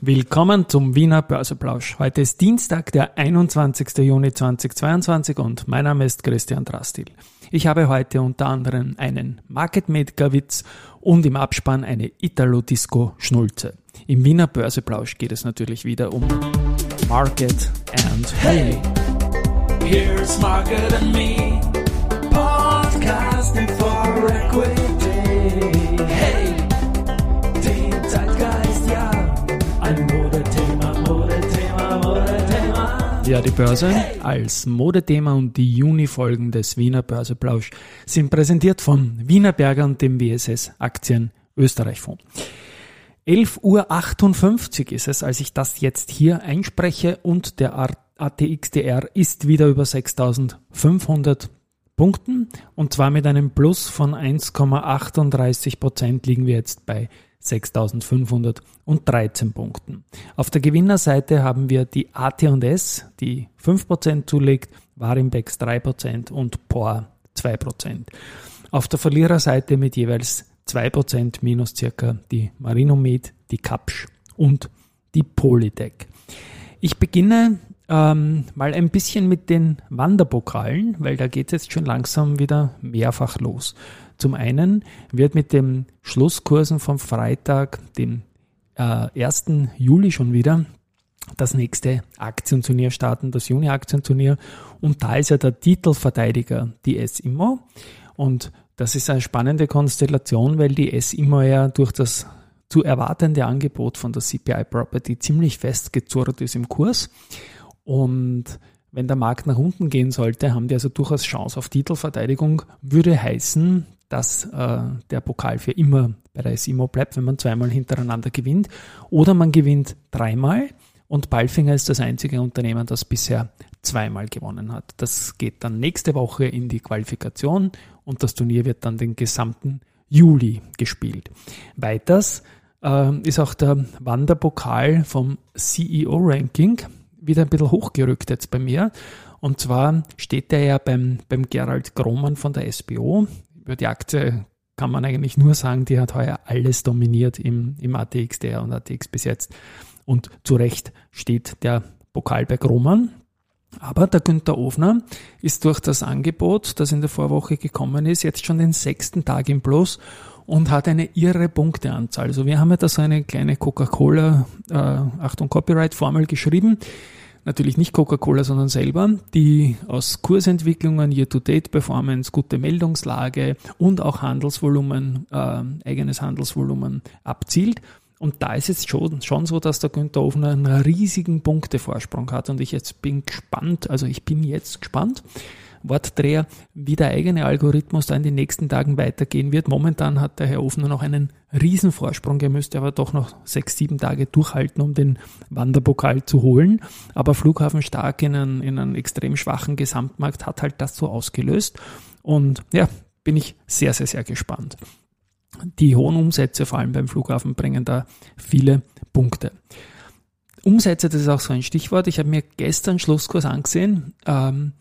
Willkommen zum Wiener Börseplausch. Heute ist Dienstag, der 21. Juni 2022 und mein Name ist Christian Drastil. Ich habe heute unter anderem einen Market Maker Witz und im Abspann eine Italo Disco Schnulze. Im Wiener Börseplausch geht es natürlich wieder um Market and Hey. Here's Market and Me. Podcasting for Equity. Ja, die Börse als Modethema und die Juni-Folgen des Wiener Börseplausch sind präsentiert von Wiener Berger und dem WSS Aktien Österreich Fonds. 11.58 Uhr ist es, als ich das jetzt hier einspreche und der ATXDR ist wieder über 6500 Punkten und zwar mit einem Plus von 1,38 Prozent liegen wir jetzt bei 6513 Punkten. Auf der Gewinnerseite haben wir die AT&S, die 5% zulegt, Warimbex 3% und POR 2%. Auf der Verliererseite mit jeweils 2% minus circa die Marinomed, die Kapsch und die Polytech. Ich beginne ähm, mal ein bisschen mit den Wanderpokalen, weil da geht es jetzt schon langsam wieder mehrfach los. Zum einen wird mit den Schlusskursen vom Freitag, dem äh, 1. Juli schon wieder, das nächste Aktienturnier starten, das Juni-Aktienturnier. Und da ist ja der Titelverteidiger die S-Immo. Und das ist eine spannende Konstellation, weil die S-Immo ja durch das zu erwartende Angebot von der CPI Property ziemlich festgezurrt ist im Kurs. Und wenn der Markt nach unten gehen sollte, haben die also durchaus Chance auf Titelverteidigung. Würde heißen, dass äh, der Pokal für immer bei der SIMO bleibt, wenn man zweimal hintereinander gewinnt. Oder man gewinnt dreimal und Balfinger ist das einzige Unternehmen, das bisher zweimal gewonnen hat. Das geht dann nächste Woche in die Qualifikation und das Turnier wird dann den gesamten Juli gespielt. Weiters äh, ist auch der Wanderpokal vom CEO-Ranking wieder ein bisschen hochgerückt jetzt bei mir. Und zwar steht der ja beim, beim Gerald Grohmann von der SBO. Über die Aktie kann man eigentlich nur sagen, die hat heuer alles dominiert im, im ATXDR und ATX bis jetzt. Und zu Recht steht der Pokal bei Grohmann. Aber der Günther Ofner ist durch das Angebot, das in der Vorwoche gekommen ist, jetzt schon den sechsten Tag im Plus und hat eine irre Punkteanzahl. Also wir haben ja da so eine kleine Coca-Cola, äh, Achtung, Copyright-Formel geschrieben. Natürlich nicht Coca-Cola, sondern selber, die aus Kursentwicklungen, Year-to-Date-Performance, gute Meldungslage und auch Handelsvolumen, äh, eigenes Handelsvolumen abzielt. Und da ist es schon, schon so, dass der Günther Ofner einen riesigen Punktevorsprung hat und ich jetzt bin gespannt, also ich bin jetzt gespannt, Wortdreher, wie der eigene Algorithmus da in den nächsten Tagen weitergehen wird. Momentan hat der Herr Ofner noch einen Riesenvorsprung. Er müsste aber doch noch sechs, sieben Tage durchhalten, um den Wanderpokal zu holen. Aber Flughafen stark in einen, in einen extrem schwachen Gesamtmarkt hat halt das so ausgelöst. Und ja, bin ich sehr, sehr, sehr gespannt. Die hohen Umsätze, vor allem beim Flughafen, bringen da viele Punkte. Umsätze, das ist auch so ein Stichwort. Ich habe mir gestern Schlusskurs angesehen. Ähm,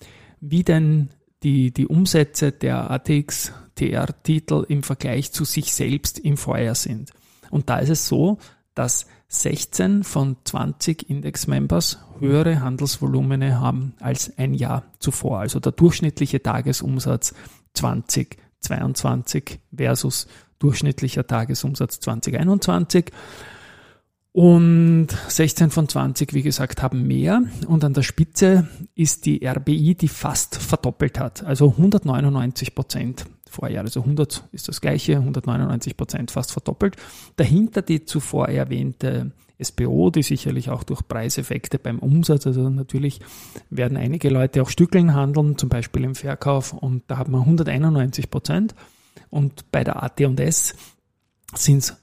wie denn die, die Umsätze der ATX TR-Titel im Vergleich zu sich selbst im Vorjahr sind. Und da ist es so, dass 16 von 20 Index-Members höhere Handelsvolumene haben als ein Jahr zuvor. Also der durchschnittliche Tagesumsatz 2022 versus durchschnittlicher Tagesumsatz 2021. Und 16 von 20, wie gesagt, haben mehr. Und an der Spitze ist die RBI, die fast verdoppelt hat. Also 199 Prozent Vorjahr. Also 100 ist das gleiche, 199 Prozent fast verdoppelt. Dahinter die zuvor erwähnte SBO, die sicherlich auch durch Preiseffekte beim Umsatz, also natürlich werden einige Leute auch Stückeln handeln, zum Beispiel im Verkauf. Und da hat man 191 Prozent. Und bei der AT&S sind es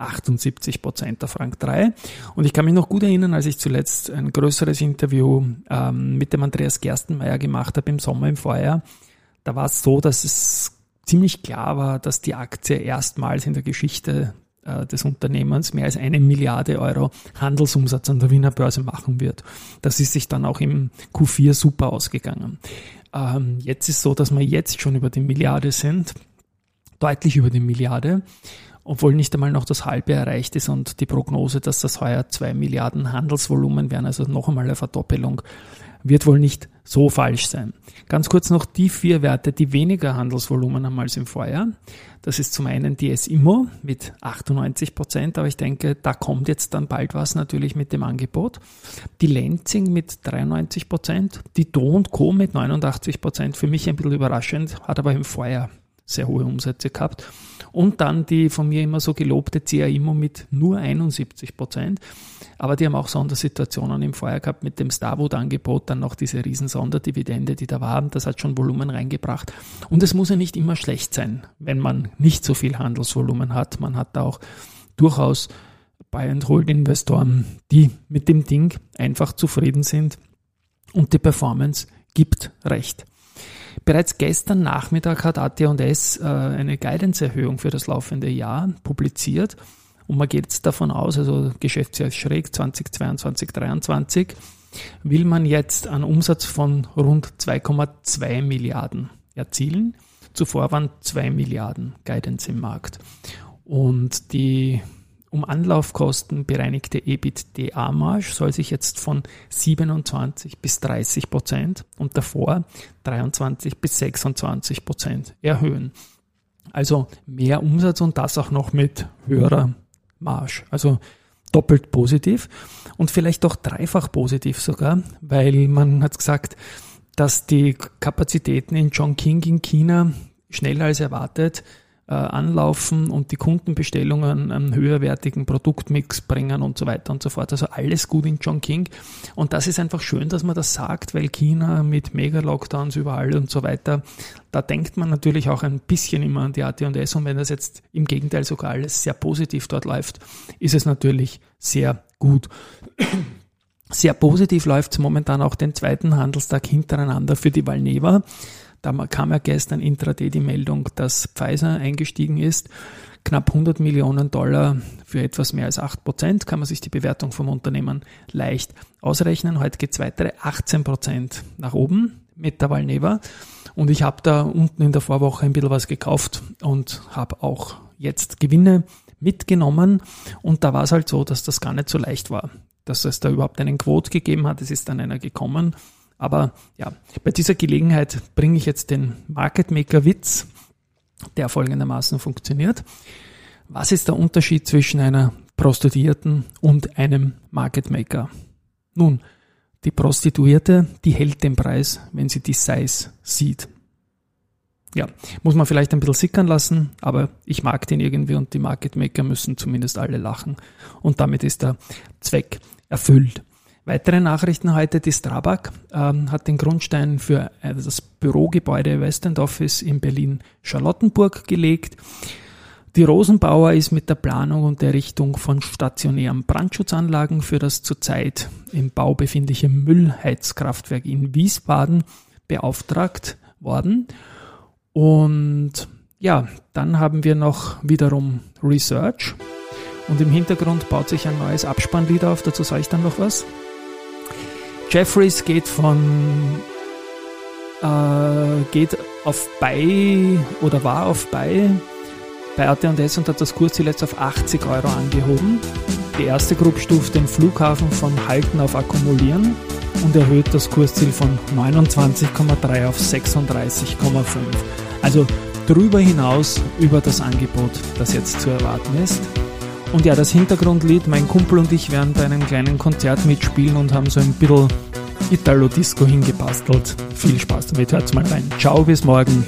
178 Prozent der Frank 3. Und ich kann mich noch gut erinnern, als ich zuletzt ein größeres Interview ähm, mit dem Andreas Gerstenmeier gemacht habe im Sommer im Vorjahr. Da war es so, dass es ziemlich klar war, dass die Aktie erstmals in der Geschichte äh, des Unternehmens mehr als eine Milliarde Euro Handelsumsatz an der Wiener Börse machen wird. Das ist sich dann auch im Q4 super ausgegangen. Ähm, jetzt ist so, dass wir jetzt schon über die Milliarde sind, deutlich über die Milliarde. Obwohl nicht einmal noch das halbe erreicht ist und die Prognose, dass das heuer zwei Milliarden Handelsvolumen wären, also noch einmal eine Verdoppelung, wird wohl nicht so falsch sein. Ganz kurz noch die vier Werte, die weniger Handelsvolumen haben als im Vorjahr. Das ist zum einen die S-Immo mit 98 Prozent, aber ich denke, da kommt jetzt dann bald was natürlich mit dem Angebot. Die Lenzing mit 93 Prozent, die Do Co. mit 89 Prozent, für mich ein bisschen überraschend, hat aber im Vorjahr sehr hohe Umsätze gehabt. Und dann die von mir immer so gelobte CA-Immo mit nur 71 Prozent. Aber die haben auch Sondersituationen im Vorjahr gehabt mit dem Starwood-Angebot, dann noch diese riesen Sonderdividende, die da war. Das hat schon Volumen reingebracht. Und es muss ja nicht immer schlecht sein, wenn man nicht so viel Handelsvolumen hat. Man hat da auch durchaus Buy-and-Hold-Investoren, die mit dem Ding einfach zufrieden sind und die Performance gibt recht. Bereits gestern Nachmittag hat AT&S äh, eine Guidance-Erhöhung für das laufende Jahr publiziert und man geht jetzt davon aus, also Geschäftsjahr schräg 2022, 2023, will man jetzt einen Umsatz von rund 2,2 Milliarden erzielen. Zuvor waren 2 Milliarden Guidance im Markt. Und die um Anlaufkosten bereinigte EBITDA-Marge soll sich jetzt von 27 bis 30 Prozent und davor 23 bis 26 Prozent erhöhen. Also mehr Umsatz und das auch noch mit höherer Marge. Also doppelt positiv und vielleicht auch dreifach positiv sogar, weil man hat gesagt, dass die Kapazitäten in Chongqing in China schneller als erwartet anlaufen und die Kundenbestellungen einen höherwertigen Produktmix bringen und so weiter und so fort. Also alles gut in Chongqing. Und das ist einfach schön, dass man das sagt, weil China mit Mega-Lockdowns überall und so weiter, da denkt man natürlich auch ein bisschen immer an die AT&S und wenn das jetzt im Gegenteil sogar alles sehr positiv dort läuft, ist es natürlich sehr gut. Sehr positiv läuft es momentan auch den zweiten Handelstag hintereinander für die Valneva. Da kam ja gestern intraday die Meldung, dass Pfizer eingestiegen ist. Knapp 100 Millionen Dollar für etwas mehr als 8 Prozent kann man sich die Bewertung vom Unternehmen leicht ausrechnen. Heute geht es weitere 18 Prozent nach oben mit der Valneva. Und ich habe da unten in der Vorwoche ein bisschen was gekauft und habe auch jetzt Gewinne mitgenommen. Und da war es halt so, dass das gar nicht so leicht war, dass es da überhaupt einen Quote gegeben hat. Es ist dann einer gekommen aber ja, bei dieser Gelegenheit bringe ich jetzt den Market Maker Witz, der folgendermaßen funktioniert. Was ist der Unterschied zwischen einer Prostituierten und einem Market Maker? Nun, die Prostituierte, die hält den Preis, wenn sie die Size sieht. Ja, muss man vielleicht ein bisschen sickern lassen, aber ich mag den irgendwie und die Market Maker müssen zumindest alle lachen. Und damit ist der Zweck erfüllt. Weitere Nachrichten heute, die Strabag ähm, hat den Grundstein für äh, das Bürogebäude West End Office in Berlin-Charlottenburg gelegt. Die Rosenbauer ist mit der Planung und Errichtung von stationären Brandschutzanlagen für das zurzeit im Bau befindliche Müllheizkraftwerk in Wiesbaden beauftragt worden. Und ja, dann haben wir noch wiederum Research. Und im Hintergrund baut sich ein neues Abspannlied auf, dazu sage ich dann noch was. Jeffries geht von äh, geht auf Buy oder war auf Buy bei AT&S und hat das Kursziel jetzt auf 80 Euro angehoben. Die erste Gruppe stuft den Flughafen von Halten auf Akkumulieren und erhöht das Kursziel von 29,3 auf 36,5. Also darüber hinaus über das Angebot, das jetzt zu erwarten ist. Und ja, das Hintergrundlied, mein Kumpel und ich werden bei einem kleinen Konzert mitspielen und haben so ein bisschen Italo-Disco hingebastelt. Viel Spaß damit, hört's mal rein. Ciao, bis morgen.